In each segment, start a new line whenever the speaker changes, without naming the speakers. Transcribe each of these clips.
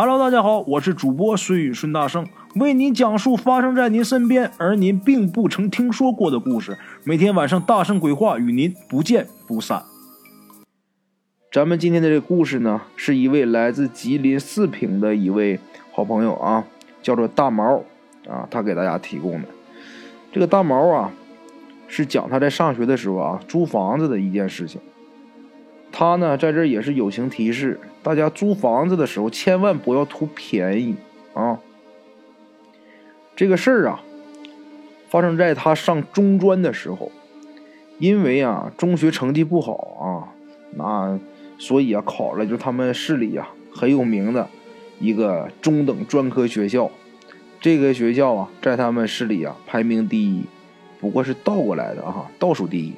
Hello，大家好，我是主播孙宇孙大圣，为您讲述发生在您身边而您并不曾听说过的故事。每天晚上大圣鬼话与您不见不散。咱们今天的这个故事呢，是一位来自吉林四平的一位好朋友啊，叫做大毛啊，他给大家提供的。这个大毛啊，是讲他在上学的时候啊，租房子的一件事情。他呢，在这也是友情提示大家：租房子的时候千万不要图便宜啊！这个事儿啊，发生在他上中专的时候，因为啊，中学成绩不好啊，那所以啊，考了就他们市里啊很有名的一个中等专科学校。这个学校啊，在他们市里啊排名第一，不过是倒过来的啊，倒数第一。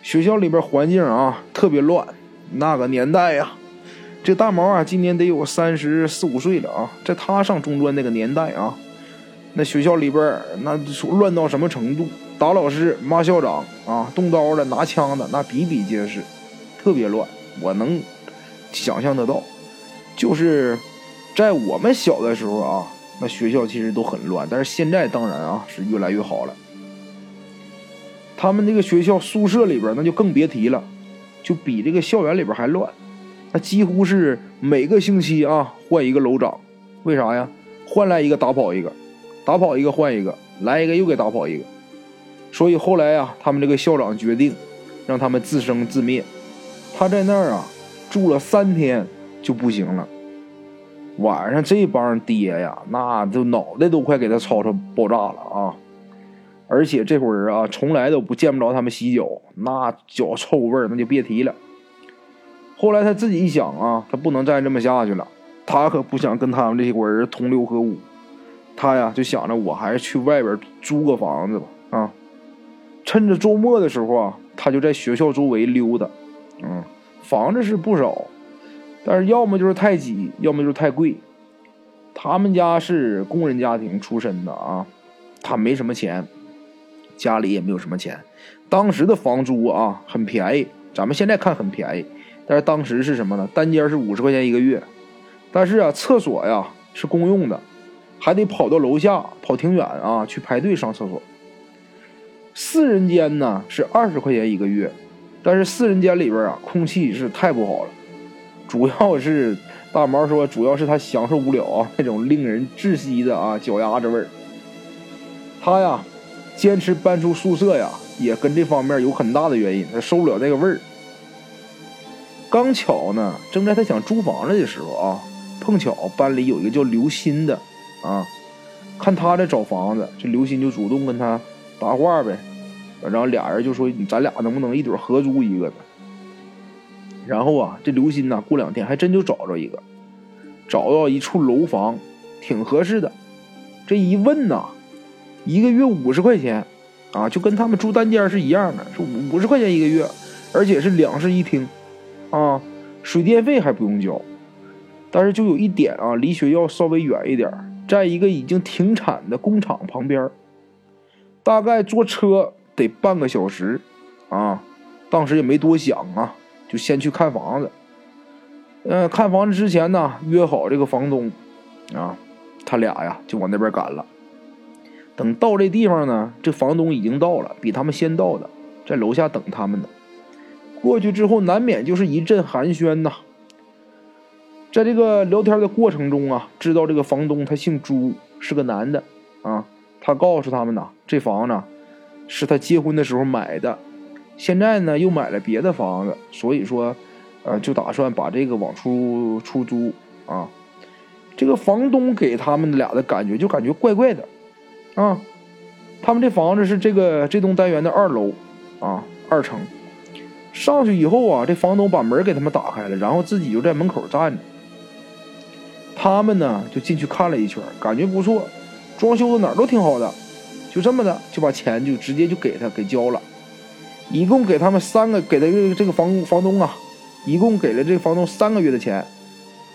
学校里边环境啊特别乱，那个年代呀，这大毛啊今年得有三十四五岁了啊，在他上中专那个年代啊，那学校里边那乱到什么程度？打老师、骂校长啊，动刀的、拿枪的，那比比皆是，特别乱。我能想象得到，就是在我们小的时候啊，那学校其实都很乱，但是现在当然啊是越来越好了。他们那个学校宿舍里边那就更别提了，就比这个校园里边还乱。那几乎是每个星期啊换一个楼长，为啥呀？换来一个打跑一个，打跑一个换一个，来一个又给打跑一个。所以后来呀，他们这个校长决定让他们自生自灭。他在那儿啊住了三天就不行了。晚上这帮爹呀，那就脑袋都快给他吵吵爆炸了啊！而且这会儿啊，从来都不见不着他们洗脚，那脚臭味儿那就别提了。后来他自己一想啊，他不能再这么下去了，他可不想跟他们这些伙人同流合污。他呀就想着，我还是去外边租个房子吧。啊，趁着周末的时候啊，他就在学校周围溜达。嗯，房子是不少，但是要么就是太挤，要么就是太贵。他们家是工人家庭出身的啊，他没什么钱。家里也没有什么钱，当时的房租啊很便宜，咱们现在看很便宜，但是当时是什么呢？单间是五十块钱一个月，但是啊，厕所呀是公用的，还得跑到楼下跑挺远啊去排队上厕所。四人间呢是二十块钱一个月，但是四人间里边啊空气是太不好了，主要是大毛说主要是他享受不了啊那种令人窒息的啊脚丫子味儿，他呀。坚持搬出宿舍呀，也跟这方面有很大的原因。他受不了那个味儿。刚巧呢，正在他想租房子的时候啊，碰巧班里有一个叫刘鑫的啊，看他在找房子，这刘鑫就主动跟他搭话呗。然后俩人就说：“咱俩能不能一对合租一个呢？”然后啊，这刘鑫呐，过两天还真就找着一个，找到一处楼房，挺合适的。这一问呐。一个月五十块钱，啊，就跟他们住单间是一样的，是五十块钱一个月，而且是两室一厅，啊，水电费还不用交，但是就有一点啊，离学校稍微远一点，在一个已经停产的工厂旁边，大概坐车得半个小时，啊，当时也没多想啊，就先去看房子，呃，看房子之前呢，约好这个房东，啊，他俩呀就往那边赶了。等到这地方呢，这房东已经到了，比他们先到的，在楼下等他们呢。过去之后，难免就是一阵寒暄呐。在这个聊天的过程中啊，知道这个房东他姓朱，是个男的啊。他告诉他们呐，这房子是他结婚的时候买的，现在呢又买了别的房子，所以说，呃，就打算把这个往出出租啊。这个房东给他们俩的感觉就感觉怪怪的。啊，他们这房子是这个这栋单元的二楼，啊，二层。上去以后啊，这房东把门给他们打开了，然后自己就在门口站着。他们呢就进去看了一圈，感觉不错，装修的哪儿都挺好的。就这么的就把钱就直接就给他给交了，一共给他们三个给他这个房房东啊，一共给了这个房东三个月的钱，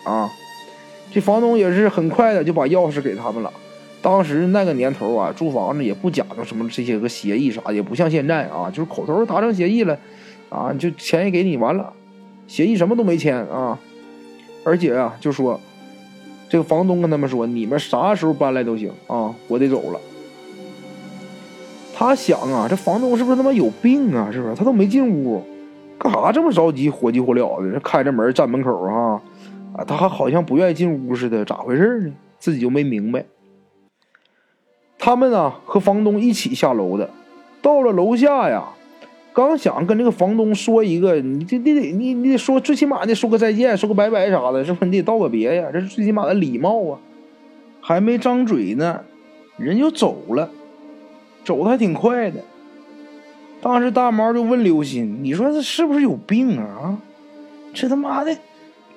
啊，这房东也是很快的就把钥匙给他们了。当时那个年头啊，租房子也不讲究什么这些个协议啥，也不像现在啊，就是口头达成协议了，啊，就钱也给你完了，协议什么都没签啊，而且啊，就说这个房东跟他们说：“你们啥时候搬来都行啊，我得走了。”他想啊，这房东是不是他妈有病啊？是不是？他都没进屋，干啥这么着急，火急火燎的？这开着门站门口啊，啊，他还好像不愿意进屋似的，咋回事呢？自己就没明白。他们呢和房东一起下楼的，到了楼下呀，刚想跟这个房东说一个，你这你得你你得说，最起码得说个再见，说个拜拜啥的，是不？你得道个别呀，这是最起码的礼貌啊。还没张嘴呢，人就走了。走的还挺快的，当时大毛就问刘鑫：“你说这是不是有病啊？这他妈的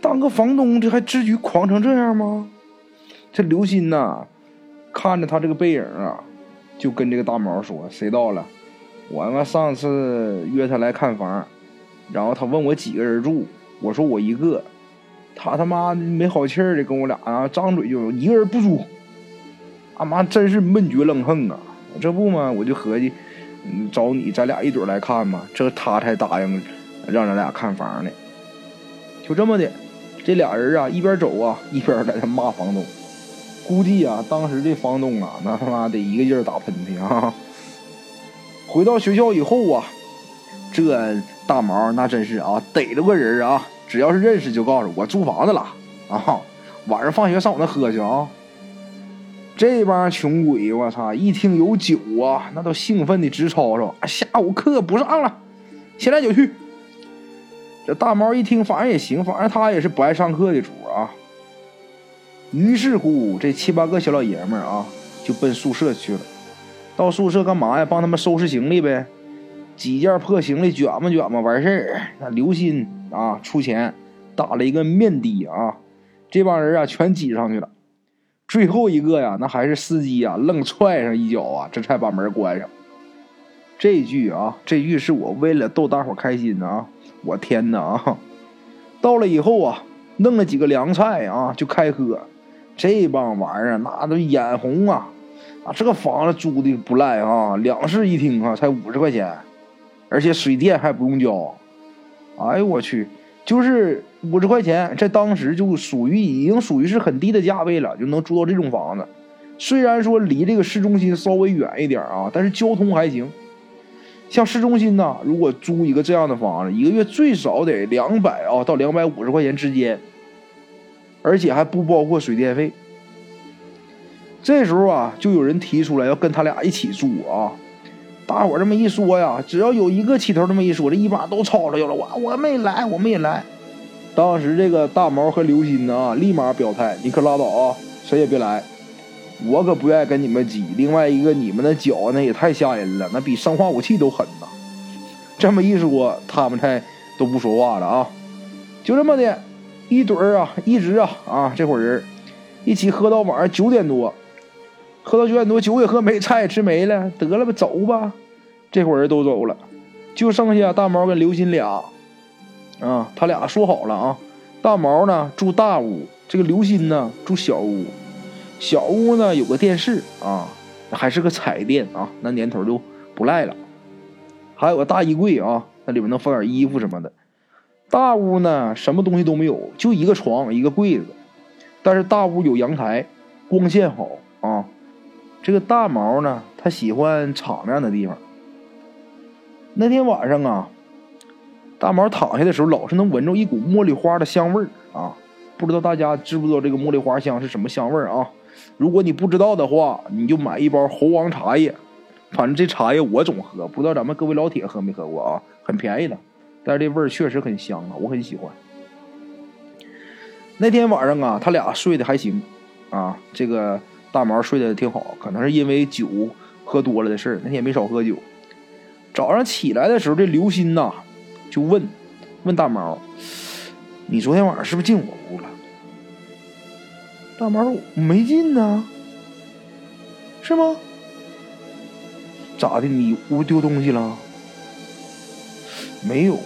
当个房东，这还至于狂成这样吗？”这刘鑫呐，看着他这个背影啊，就跟这个大毛说：“谁到了？我他妈上次约他来看房，然后他问我几个人住，我说我一个，他他妈没好气儿的跟我俩啊，张嘴就一个人不住，他妈真是闷绝冷横啊！”这不嘛，我就合计，找你，咱俩一准来看嘛。这他才答应让咱俩看房呢。就这么的，这俩人啊，一边走啊，一边在那骂房东。估计啊，当时这房东啊，那他妈得一个劲儿打喷嚏啊。回到学校以后啊，这大毛那真是啊，逮着个人啊，只要是认识就告诉我租房子了啊。晚上放学上我那喝去啊。这帮穷鬼，我操！一听有酒啊，那都兴奋的直吵吵。下午课不上了，现在就去。这大毛一听，反正也行，反正他也是不爱上课的主啊。于是乎，这七八个小老爷们儿啊，就奔宿舍去了。到宿舍干嘛呀？帮他们收拾行李呗。几件破行李卷吧卷吧，完事儿。那刘鑫啊，出钱打了一个面的啊，这帮人啊，全挤上去了。最后一个呀，那还是司机呀，愣踹上一脚啊，这才把门关上。这句啊，这句是我为了逗大伙开心啊！我天哪啊！到了以后啊，弄了几个凉菜啊，就开喝。这帮玩意儿那都眼红啊！啊，这个房子租的不赖啊，两室一厅啊，才五十块钱，而且水电还不用交。哎呦我去！就是五十块钱，在当时就属于已经属于是很低的价位了，就能租到这种房子。虽然说离这个市中心稍微远一点啊，但是交通还行。像市中心呢，如果租一个这样的房子，一个月最少得两百啊到两百五十块钱之间，而且还不包括水电费。这时候啊，就有人提出来要跟他俩一起住啊。大伙这么一说呀，只要有一个起头这么一说，这一帮都吵吵去了。我我没来，我们也来。当时这个大毛和刘鑫呢，立马表态：“你可拉倒啊，谁也别来，我可不愿意跟你们挤。另外一个，你们的脚那也太吓人了，那比生化武器都狠呐。”这么一说，他们才都不说话了啊。就这么的，一堆儿啊，一直啊啊，这伙人一起喝到晚上九点多。喝到九点多，酒也喝没，菜也吃没了，得了吧，走吧。这伙人都走了，就剩下大毛跟刘鑫俩。啊，他俩说好了啊，大毛呢住大屋，这个刘鑫呢住小屋。小屋呢有个电视啊，还是个彩电啊，那年头就不赖了。还有个大衣柜啊，那里面能放点衣服什么的。大屋呢什么东西都没有，就一个床，一个柜子。但是大屋有阳台，光线好啊。这个大毛呢，他喜欢敞亮的地方。那天晚上啊，大毛躺下的时候，老是能闻着一股茉莉花的香味儿啊。不知道大家知不知道这个茉莉花香是什么香味儿啊？如果你不知道的话，你就买一包猴王茶叶。反正这茶叶我总喝，不知道咱们各位老铁喝没喝过啊？很便宜的，但是这味儿确实很香啊，我很喜欢。那天晚上啊，他俩睡得还行啊，这个。大毛睡得挺好，可能是因为酒喝多了的事儿。那天也没少喝酒。早上起来的时候，这刘鑫呐就问问大毛：“你昨天晚上是不是进我屋了？”大毛说：“没进呢，是吗？咋的？你屋丢东西了？没有，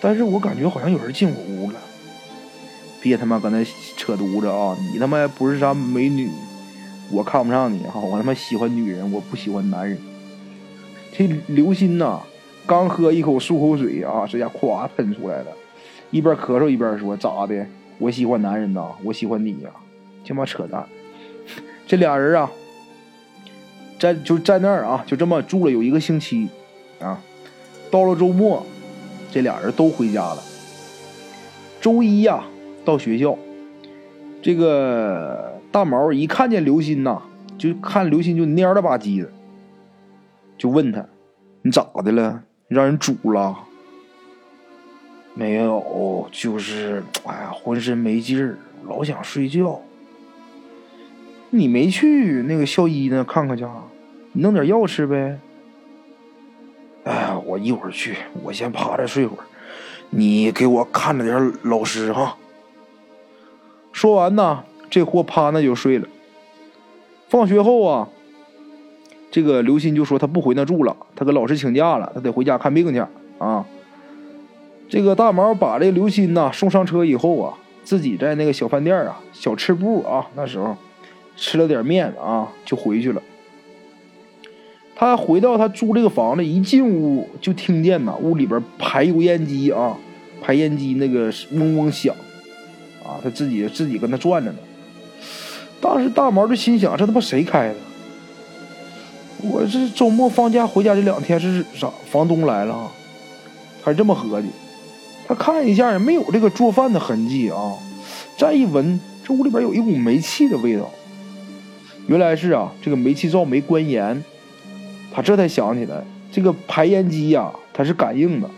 但是我感觉好像有人进我屋了。别他妈搁那扯犊子啊！你他妈不是啥美女。”我看不上你哈，我他妈喜欢女人，我不喜欢男人。这刘鑫呐，刚喝一口漱口水啊，这家咵喷出来了，一边咳嗽一边说：“咋的？我喜欢男人呐，我喜欢你呀。”他妈扯淡！这俩人啊，在就在那儿啊，就这么住了有一个星期啊。到了周末，这俩人都回家了。周一呀，到学校，这个大毛一看见刘鑫呐，就看刘鑫就蔫了吧唧的，就问他：“你咋的了？让人煮了？”没有，就是哎呀，浑身没劲儿，老想睡觉。你没去那个校医那看看去？你弄点药吃呗。哎呀，我一会儿去，我先趴着睡会儿，你给我看着点老师哈。说完呢，这货趴那就睡了。放学后啊，这个刘鑫就说他不回那住了，他跟老师请假了，他得回家看病去啊。这个大毛把这刘鑫呐送上车以后啊，自己在那个小饭店啊，小吃部啊，那时候吃了点面啊，就回去了。他回到他租这个房子，一进屋就听见呐，屋里边排油烟机啊，排烟机那个嗡嗡响，啊，他自己自己跟那转着呢。当时大毛就心想：这他妈谁开的？我这周末放假回家这两天是啥？房东来了？他是这么合计。他看一下也没有这个做饭的痕迹啊，再一闻，这屋里边有一股煤气的味道。原来是啊，这个煤气灶没关严。他这才想起来，这个排烟机呀，它是感应的，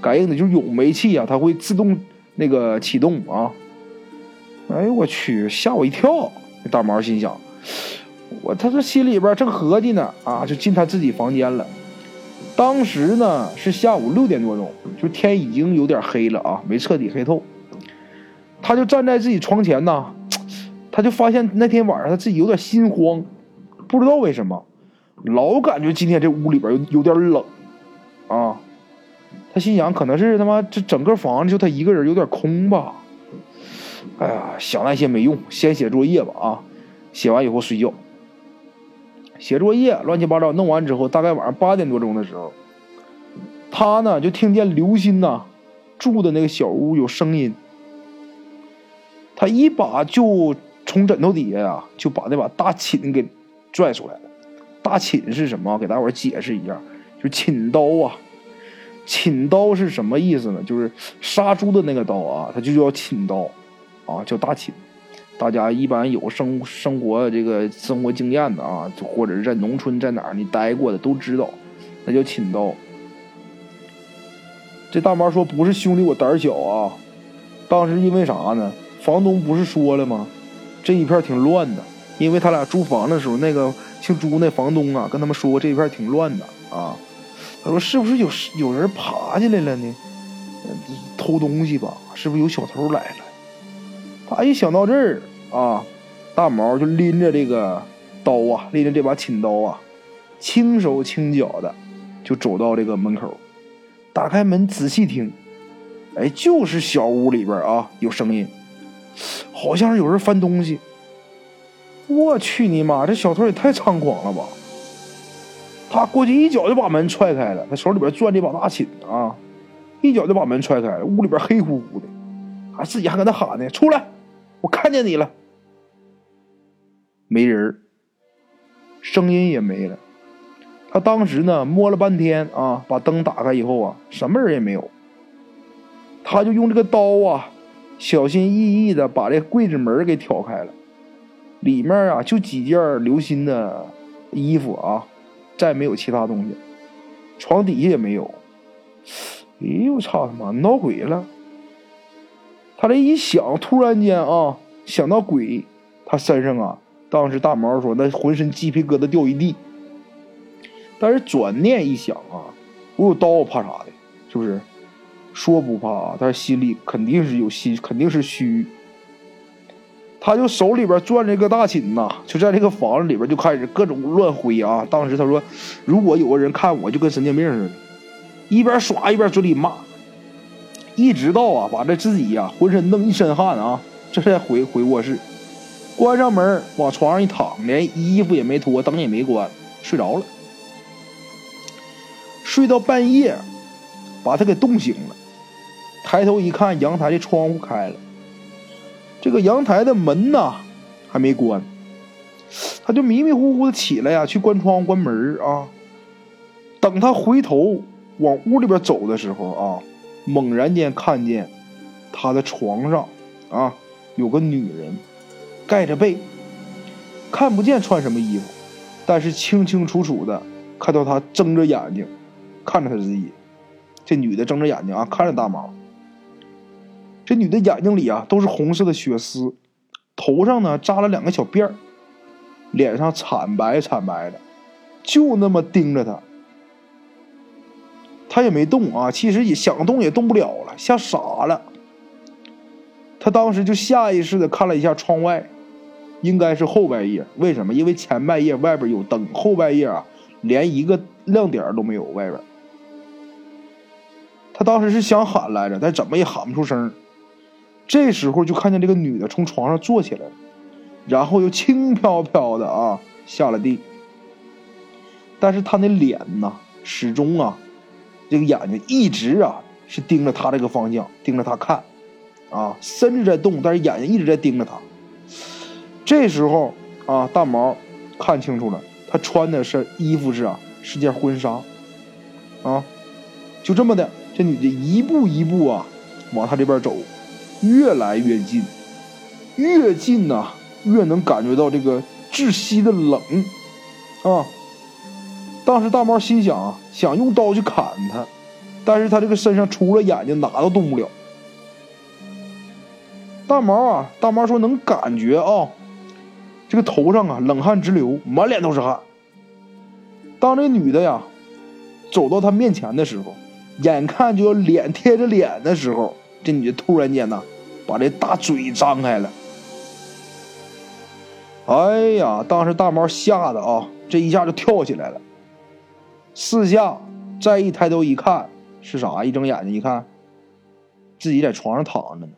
感应的就是有煤气呀，它会自动那个启动啊。哎呦我去，吓我一跳！大毛心想，我他这心里边正合计呢啊，就进他自己房间了。当时呢是下午六点多钟，就天已经有点黑了啊，没彻底黑透。他就站在自己床前呢，他就发现那天晚上他自己有点心慌，不知道为什么。老感觉今天这屋里边有有点冷，啊，他心想可能是他妈这整个房子就他一个人有点空吧。哎呀，想那些没用，先写作业吧啊，写完以后睡觉。写作业乱七八糟弄完之后，大概晚上八点多钟的时候，他呢就听见刘鑫呐住的那个小屋有声音，他一把就从枕头底下呀就把那把大寝给拽出来了。大寝是什么？给大伙解释一下，就寝刀啊。寝刀是什么意思呢？就是杀猪的那个刀啊，它就叫寝刀，啊，叫大秦。大家一般有生生活这个生活经验的啊，或者是在农村在哪儿你待过的都知道，那叫秦刀。这大妈说不是兄弟我胆小啊，当时因为啥呢？房东不是说了吗？这一片挺乱的，因为他俩租房的时候那个。姓朱那房东啊，跟他们说这一片挺乱的啊。他说是不是有有人爬进来了呢？偷东西吧？是不是有小偷来了？他一想到这儿啊，大毛就拎着这个刀啊，拎着这把寝刀啊，轻手轻脚的就走到这个门口，打开门仔细听，哎，就是小屋里边啊有声音，好像是有人翻东西。我去你妈！这小偷也太猖狂了吧！他过去一脚就把门踹开了，他手里边攥这把大琴啊，一脚就把门踹开了。屋里边黑乎乎的，还自己还搁那喊呢：“出来！我看见你了。”没人声音也没了。他当时呢摸了半天啊，把灯打开以后啊，什么人也没有。他就用这个刀啊，小心翼翼的把这柜子门给挑开了。里面啊，就几件刘鑫的衣服啊，再没有其他东西，床底下也没有。哎呦我，操他妈，闹鬼了！他这一想，突然间啊，想到鬼，他身上啊，当时大毛说那浑身鸡皮疙瘩掉一地。但是转念一想啊，我有刀，我怕啥的？是不是？说不怕，但是心里肯定是有心，肯定是虚。他就手里边攥着个大琴呐，就在这个房子里边就开始各种乱挥啊。当时他说，如果有个人看我，就跟神经病似的，一边耍一边嘴里骂，一直到啊把这自己呀浑身弄一身汗啊，这才回回卧室，关上门往床上一躺，连衣服也没脱，灯也没关，睡着了。睡到半夜，把他给冻醒了，抬头一看，阳台的窗户开了。这个阳台的门呐，
还没关，他就迷迷糊糊的起来呀，去关窗关门啊。等他回头往屋里边走的时候啊，猛然间看见他的床上啊有个女人盖着被，看不见穿什么衣服，但是清清楚楚的看到他睁着眼睛看着他自己。这女的睁着眼睛啊看着大毛。这女的眼睛里啊都是红色的血丝，头上呢扎了两个小辫儿，脸上惨白惨白的，就那么盯着他。他也没动啊，其实也想动也动不了了，吓傻了。他当时就下意识的看了一下窗外，应该是后半夜。为什么？因为前半夜外边有灯，后半夜啊连一个亮点都没有。外边，他当时是想喊来着，但怎么也喊不出声。这时候就看见这个女的从床上坐起来了，然后又轻飘飘的啊下了地。但是她那脸呢，始终啊。这个眼睛一直啊是盯着他这个方向，盯着他看，啊，身子在动，但是眼睛一直在盯着他。这时候啊，大毛看清楚了，他穿的是衣服是啊，是件婚纱，啊，就这么的，这女的一步一步啊往他这边走，越来越近，越近呐，越能感觉到这个窒息的冷，啊。当时大猫心想啊，想用刀去砍他，但是他这个身上除了眼睛哪都动不了。大毛啊，大毛说能感觉啊，这个头上啊冷汗直流，满脸都是汗。当这女的呀走到他面前的时候，眼看就要脸贴着脸的时候，这女的突然间呢把这大嘴张开了。哎呀，当时大毛吓得啊，这一下就跳起来了。四下再一抬头一看是啥？一睁眼睛一看，自己在床上躺着呢，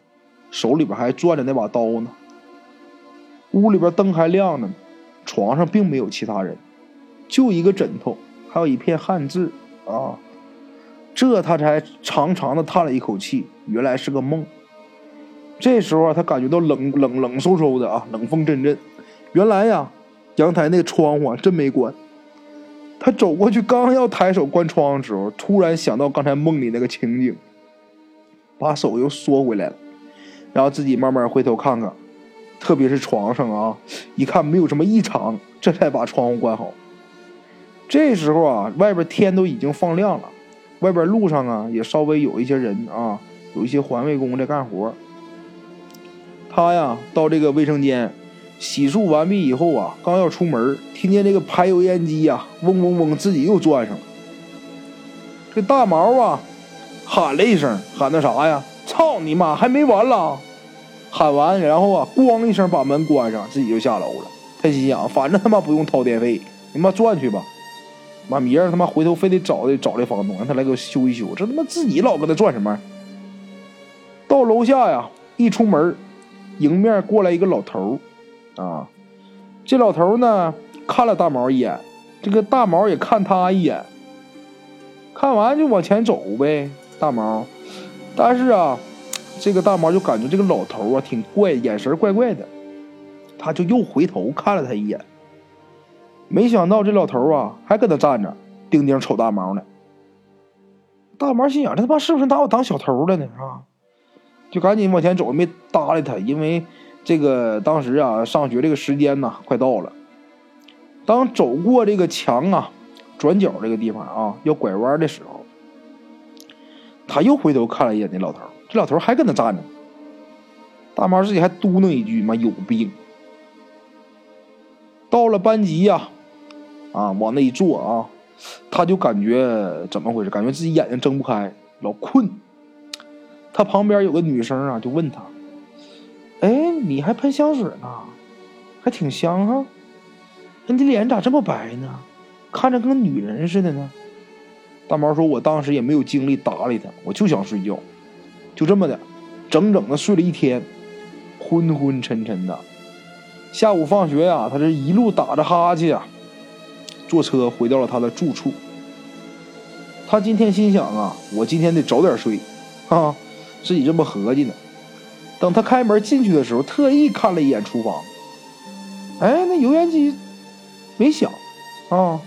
手里边还攥着那把刀呢。屋里边灯还亮着呢，床上并没有其他人，就一个枕头，还有一片汗渍啊。这他才长长的叹了一口气，原来是个梦。这时候他感觉到冷冷冷飕飕的啊，冷风阵阵。原来呀，阳台那窗户真没关。他走过去，刚要抬手关窗的时候，突然想到刚才梦里那个情景，把手又缩回来了，然后自己慢慢回头看看，特别是床上啊，一看没有什么异常，这才把窗户关好。这时候啊，外边天都已经放亮了，外边路上啊也稍微有一些人啊，有一些环卫工在干活。他呀，到这个卫生间。洗漱完毕以后啊，刚要出门，听见这个排油烟机呀，嗡嗡嗡，自己又转上了。这大毛啊，喊了一声，喊的啥呀？操你妈，还没完了！喊完，然后啊，咣一声把门关上，自己就下楼了。他心想，反正他妈不用掏电费，你妈转去吧。妈，明儿他妈回头非得找的找这房东，让他来给我修一修。这他妈自己老搁那转什么？到楼下呀，一出门，迎面过来一个老头啊，这老头呢看了大毛一眼，这个大毛也看他一眼，看完就往前走呗。大毛，但是啊，这个大毛就感觉这个老头啊挺怪，眼神怪怪的，他就又回头看了他一眼。没想到这老头啊还搁那站着，定定瞅大毛呢。大毛心想：这他妈是不是拿我当小偷了呢？啊，就赶紧往前走，没搭理他，因为。这个当时啊，上学这个时间呢，快到了。当走过这个墙啊，转角这个地方啊，要拐弯的时候，他又回头看了一眼那老头这老头还搁那站着。大毛自己还嘟囔一句：“妈有病。”到了班级呀，啊，往那一坐啊，他就感觉怎么回事？感觉自己眼睛睁不开，老困。他旁边有个女生啊，就问他。你还喷香水呢，还挺香哈。你脸咋这么白呢？看着跟女人似的呢。大毛说：“我当时也没有精力搭理他，我就想睡觉，就这么的，整整的睡了一天，昏昏沉沉的。下午放学呀，他这一路打着哈欠啊，坐车回到了他的住处。他今天心想啊，我今天得早点睡，啊，自己这么合计呢。”等他开门进去的时候，特意看了一眼厨房，哎，那油烟机没响啊，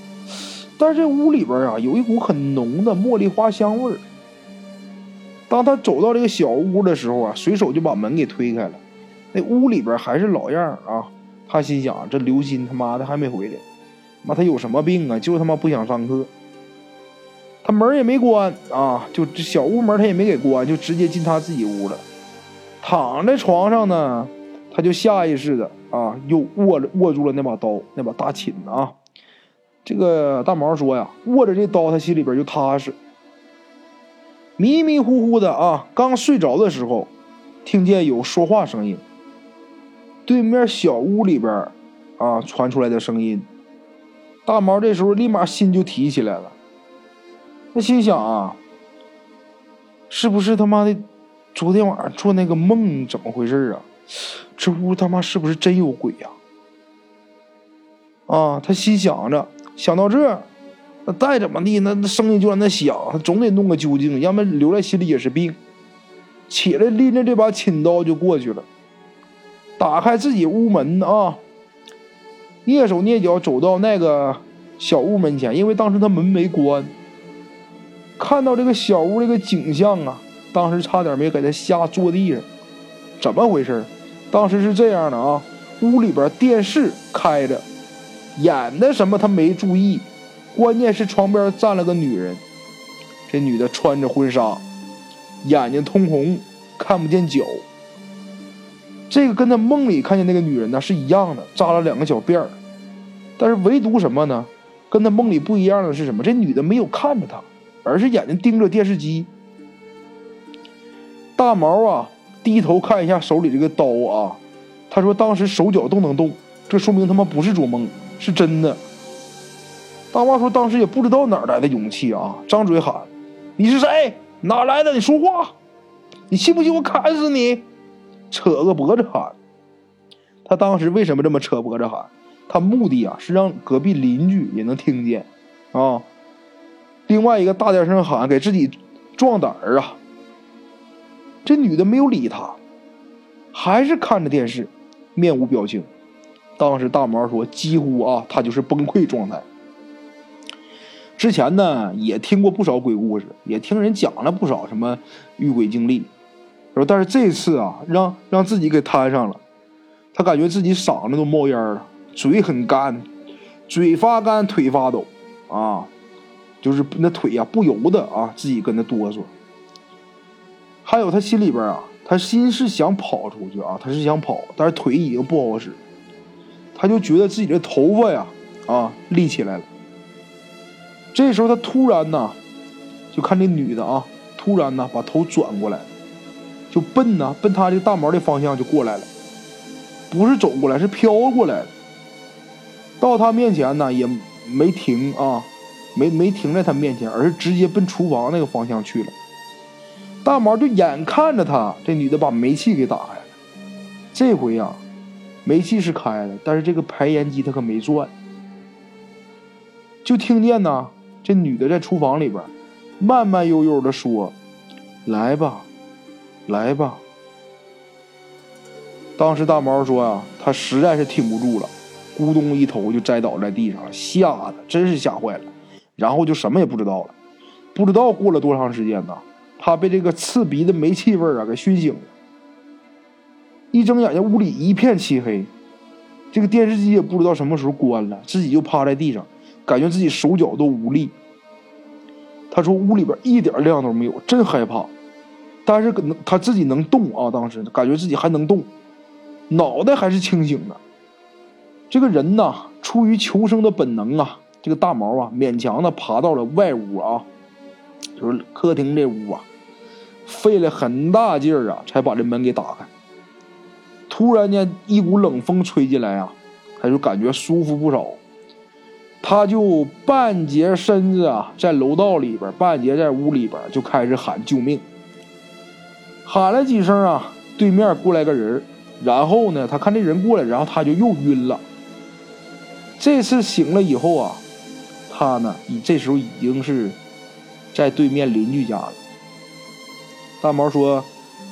但是这屋里边啊有一股很浓的茉莉花香味儿。当他走到这个小屋的时候啊，随手就把门给推开了。那屋里边还是老样啊。他心想：这刘鑫他妈的还没回来，妈他有什么病啊？就他妈不想上课。他门也没关啊，就这小屋门他也没给关，就直接进他自己屋了。躺在床上呢，他就下意识的啊，又握着握住了那把刀，那把大琴啊。这个大毛说呀，握着这刀，他心里边就踏实。迷迷糊糊的啊，刚睡着的时候，听见有说话声音。对面小屋里边啊传出来的声音，大毛这时候立马心就提起来了。他心想啊，是不是他妈的昨天晚上做那个梦怎么回事啊？这屋他妈是不是真有鬼呀？啊，他心想着，想到这。那再怎么地，那那声音就在那响，他总得弄个究竟，要不然留在心里也是病。起来拎着这把寝刀就过去了，打开自己屋门啊，蹑手蹑脚走到那个小屋门前，因为当时他门没关。看到这个小屋这个景象啊，当时差点没给他吓坐地上。怎么回事？当时是这样的啊，屋里边电视开着，演的什么他没注意。关键是床边站了个女人，这女的穿着婚纱，眼睛通红，看不见脚。这个跟他梦里看见那个女人呢是一样的，扎了两个小辫儿，但是唯独什么呢？跟他梦里不一样的是什么？这女的没有看着他，而是眼睛盯着电视机。大毛啊，低头看一下手里这个刀啊，他说当时手脚都能动，这说明他妈不是做梦，是真的。大妈说：“当时也不知道哪来的勇气啊，张嘴喊：‘你是谁？哪来的？你说话！你信不信我砍死你？’扯个脖子喊。他当时为什么这么扯脖子喊？他目的啊是让隔壁邻居也能听见啊。另外一个大点声喊，给自己壮胆儿啊。这女的没有理他，还是看着电视，面无表情。当时大毛说，几乎啊，他就是崩溃状态。”之前呢也听过不少鬼故事，也听人讲了不少什么遇鬼经历，说但是这次啊让让自己给摊上了，他感觉自己嗓子都冒烟了，嘴很干，嘴发干，腿发抖，啊，就是那腿呀不由得啊自己跟那哆嗦。还有他心里边啊，他心是想跑出去啊，他是想跑，但是腿已经不好使，他就觉得自己的头发呀啊立起来了。这时候他突然呢，就看这女的啊，突然呢把头转过来，就奔呐奔他这个大毛的方向就过来了，不是走过来，是飘过来的。到他面前呢也没停啊，没没停在他面前，而是直接奔厨房那个方向去了。大毛就眼看着他这女的把煤气给打开了，这回呀，煤气是开了，但是这个排烟机它可没转，就听见呢。这女的在厨房里边，慢慢悠悠的说：“来吧，来吧。”当时大毛说啊，他实在是挺不住了，咕咚一头就栽倒在地上了，吓得真是吓坏了，然后就什么也不知道了。不知道过了多长时间呢，他被这个刺鼻的煤气味啊给熏醒了。一睁眼睛，屋里一片漆黑，这个电视机也不知道什么时候关了，自己就趴在地上。感觉自己手脚都无力。他说屋里边一点亮都没有，真害怕。但是能他自己能动啊，当时感觉自己还能动，脑袋还是清醒的。这个人呐，出于求生的本能啊，这个大毛啊，勉强的爬到了外屋啊，就是客厅这屋啊，费了很大劲儿啊，才把这门给打开。突然间，一股冷风吹进来啊，他就感觉舒服不少。他就半截身子啊，在楼道里边，半截在屋里边，就开始喊救命。喊了几声啊，对面过来个人，然后呢，他看这人过来，然后他就又晕了。这次醒了以后啊，他呢，这时候已经是在对面邻居家了。大毛说，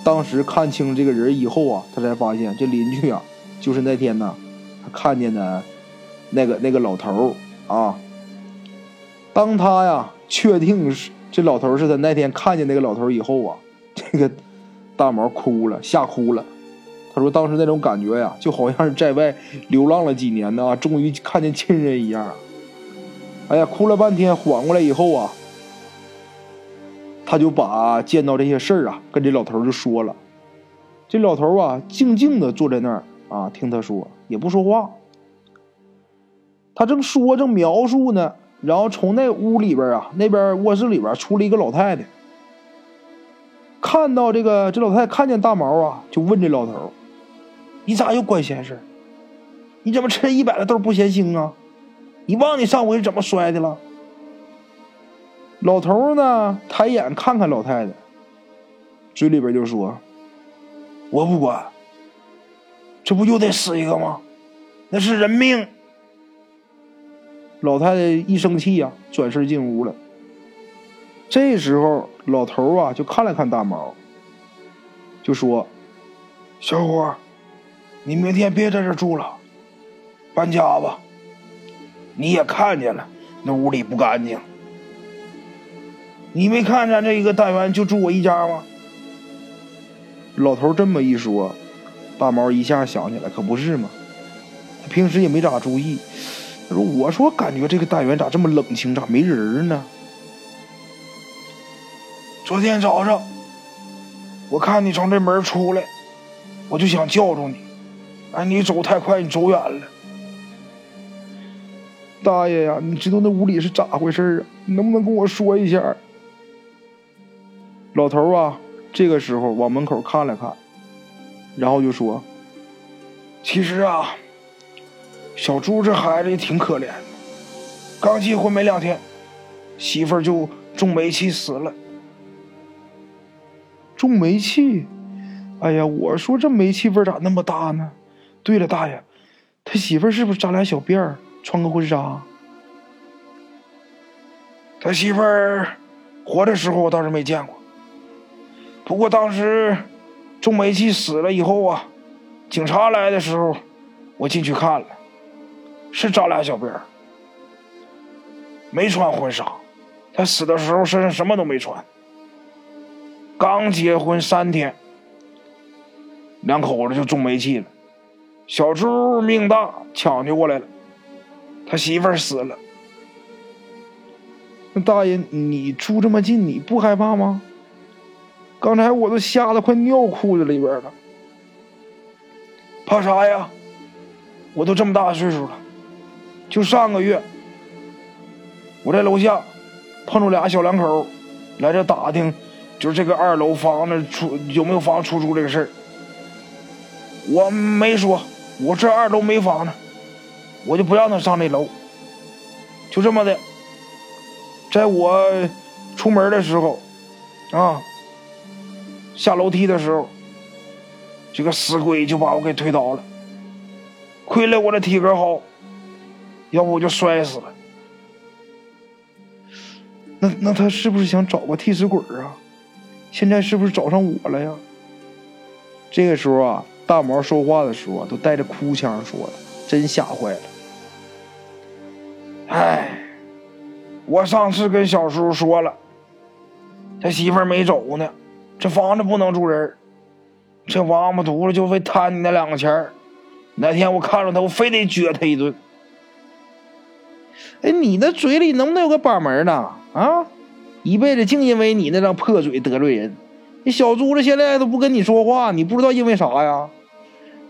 当时看清这个人以后啊，他才发现这邻居啊，就是那天呢他看见的，那个那个老头啊。当他呀确定是这老头是他那天看见那个老头以后啊，这个大毛哭了，吓哭了。他说当时那种感觉呀，就好像是在外流浪了几年呢，终于看见亲人一样。哎呀，哭了半天，缓过来以后啊，他就把见到这些事儿啊，跟这老头就说了。这老头啊，静静的坐在那儿啊，听他说，也不说话。他正说正描述呢，然后从那屋里边啊，那边卧室里边出了一个老太太。看到这个，这老太太看见大毛啊，就问这老头：“你咋又管闲事？你怎么吃一百个豆不嫌腥啊？你忘你上回是怎么摔的了？”老头呢，抬眼看看老太太，嘴里边就说。我不管，这不又得死一个吗？那是人命。老太太一生气呀，转身进屋了。这时候，老头啊就看了看大毛，就说：“小伙，你明天别在这住了，搬家吧。你也看见了，那屋里不干净。你没看咱这一个单元就住我一家吗？”老头这么一说，大毛一下想起来，可不是吗？平时也没咋注意。他说：“我说感觉这个单元咋这么冷清，咋没人呢？”昨天早上，我看你从这门出来，我就想叫住你。哎，你走太快，你走远了。大爷呀，你知道那屋里是咋回事啊？你能不能跟我说一下？老头啊。这个时候往门口看了看，然后就说：“其实啊，小朱这孩子也挺可怜的，刚结婚没两天，媳妇儿就中煤气死了。中煤气？哎呀，我说这煤气味咋那么大呢？对了，大爷，他媳妇儿是不是扎俩小辫儿，穿个婚纱？他媳妇儿活的时候我倒是没见过。”不过当时中煤气死了以后啊，警察来的时候，我进去看了，是扎俩小辫儿，没穿婚纱。他死的时候身上什么都没穿，刚结婚三天，两口子就中煤气了。小朱命大，抢救过来了，他媳妇儿死了。那大爷，你住这么近，你不害怕吗？刚才我都吓得快尿裤子里边了，怕啥呀？我都这么大岁数了，就上个月，我在楼下碰着俩小两口来这打听，就是这个二楼房子出有没有房出租这个事儿。我没说，我这二楼没房子，我就不让他上那楼。就这么的，在我出门的时候，啊。下楼梯的时候，这个死鬼就把我给推倒了。亏了我的体格好，要不我就摔死了。那那他是不是想找个替死鬼啊？现在是不是找上我了呀？这个时候啊，大毛说话的时候都带着哭腔说的，真吓坏了。哎，我上次跟小叔说了，他媳妇没走呢。这房子不能住人这王八犊子就为贪你那两个钱儿。那天我看着他，我非得撅他一顿。哎，你那嘴里能不能有个把门呢？啊，一辈子净因为你那张破嘴得罪人。那小猪子现在都不跟你说话，你不知道因为啥呀？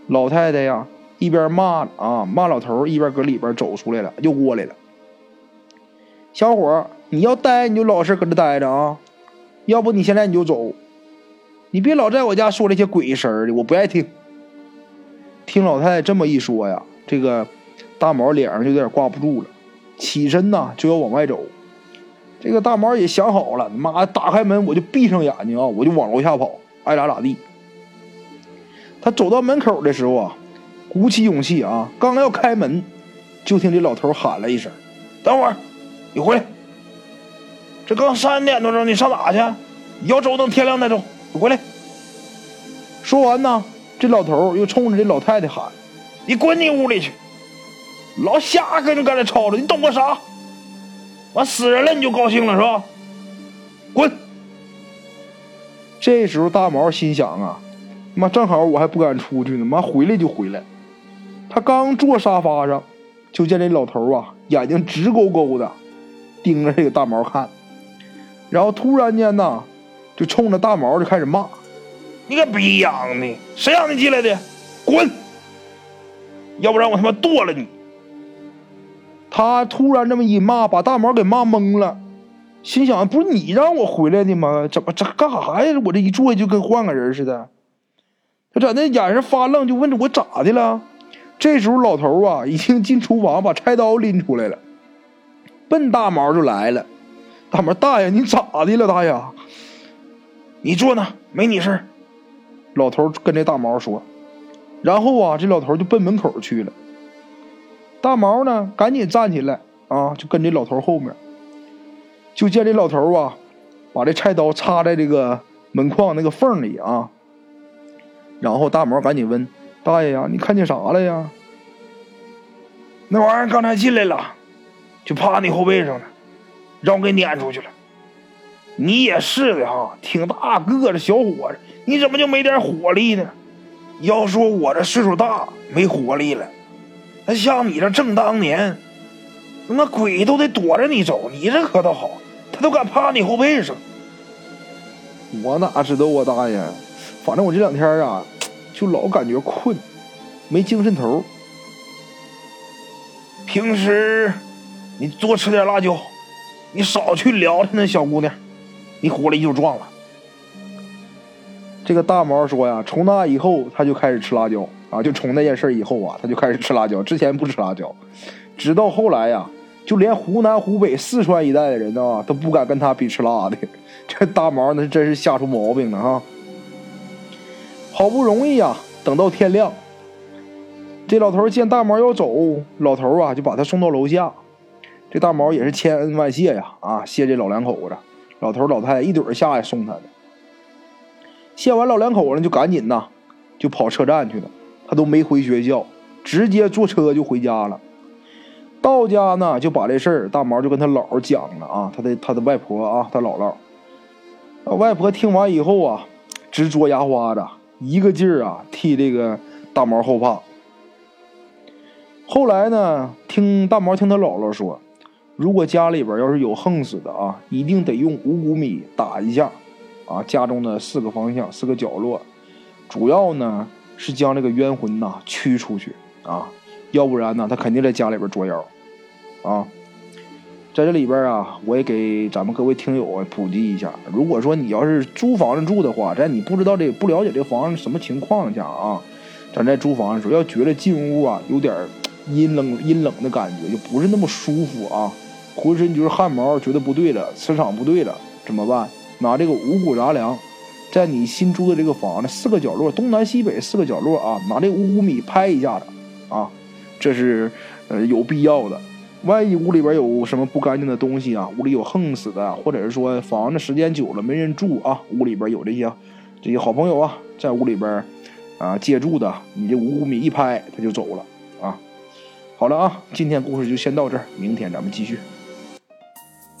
老太太呀，一边骂啊骂老头，一边搁里边走出来了，又过来了。小伙你要待你就老实搁这待着啊，要不你现在你就走。你别老在我家说那些鬼事儿的，我不爱听。听老太太这么一说呀，这个大毛脸上就有点挂不住了，起身呐就要往外走。这个大毛也想好了，妈打开门我就闭上眼睛啊，我就往楼下跑，爱咋咋地。他走到门口的时候啊，鼓起勇气啊，刚要开门，就听这老头喊了一声：“等会儿，你回来。这刚三点多钟，你上哪去？要走等天亮再走。”回来！说完呢，这老头又冲着这老太太喊：“你滚你屋里去！老瞎跟着搁这吵着，你懂个啥？完死人了你就高兴了是吧？滚！这时候大毛心想啊，妈正好我还不敢出去呢，妈回来就回来。他刚坐沙发上，就见这老头啊，眼睛直勾勾的盯着这个大毛看，然后突然间呢，就冲着大毛就开始骂：“你个逼养的，谁让你进来的？滚！要不然我他妈剁了你！”他突然这么一骂，把大毛给骂懵了，心想：不是你让我回来的吗？怎么这干啥呀？我这一坐下就跟换个人似的。他咋那眼神发愣，就问着我咋的了？这时候老头啊，已经进厨房把菜刀拎出来了，奔大毛就来了。大毛大爷，你咋的了，大爷？你坐那，没你事老头跟这大毛说，然后啊，这老头就奔门口去了。大毛呢，赶紧站起来啊，就跟这老头后面。就见这老头啊，把这菜刀插在这个门框那个缝里啊。然后大毛赶紧问大爷呀：“你看见啥了呀？”那玩意儿刚才进来了，就趴你后背上了，让我给撵出去了。你也是的哈，挺大个的小伙子，你怎么就没点火力呢？要说我这岁数大，没活力了。那像你这正当年，那鬼都得躲着你走，你这可倒好，他都敢趴你后背上。我哪知道啊，大爷，反正我这两天啊，就老感觉困，没精神头。平时你多吃点辣椒，你少去撩那小姑娘，你火力就壮了。这个大毛说呀，从那以后他就开始吃辣椒。啊，就从那件事以后啊，他就开始吃辣椒。之前不吃辣椒，直到后来呀，就连湖南、湖北、四川一带的人啊，都不敢跟他比吃辣的。这大毛那真是吓出毛病了哈。好不容易呀，等到天亮，这老头见大毛要走，老头啊就把他送到楼下。这大毛也是千恩万谢呀，啊，谢这老两口子。老头老太太一怼下来送他的。谢完老两口子，就赶紧呐，就跑车站去了。他都没回学校，直接坐车就回家了。到家呢，就把这事儿大毛就跟他姥姥讲了啊，他的他的外婆啊，他姥姥。外婆听完以后啊，直嘬牙花子，一个劲儿啊替这个大毛后怕。后来呢，听大毛听他姥姥说，如果家里边要是有横死的啊，一定得用五谷米打一下，啊，家中的四个方向、四个角落，主要呢。是将这个冤魂呐驱出去啊，要不然呢，他肯定在家里边捉妖啊。在这里边啊，我也给咱们各位听友啊普及一下：如果说你要是租房子住的话，在你不知道这不了解这房子什么情况下啊，咱在租房的时候要觉得进屋啊有点阴冷阴冷的感觉，就不是那么舒服啊，浑身就是汗毛，觉得不对了，磁场不对了，怎么办？拿这个五谷杂粮。在你新租的这个房子四个角落，东南西北四个角落啊，拿这五谷米拍一下子啊，这是呃有必要的。万一屋里边有什么不干净的东西啊，屋里有横死的，或者是说房子时间久了没人住啊，屋里边有这些这些好朋友啊，在屋里边啊借住的，你这五谷米一拍他就走了啊。好了啊，今天故事就先到这儿，明天咱们继续。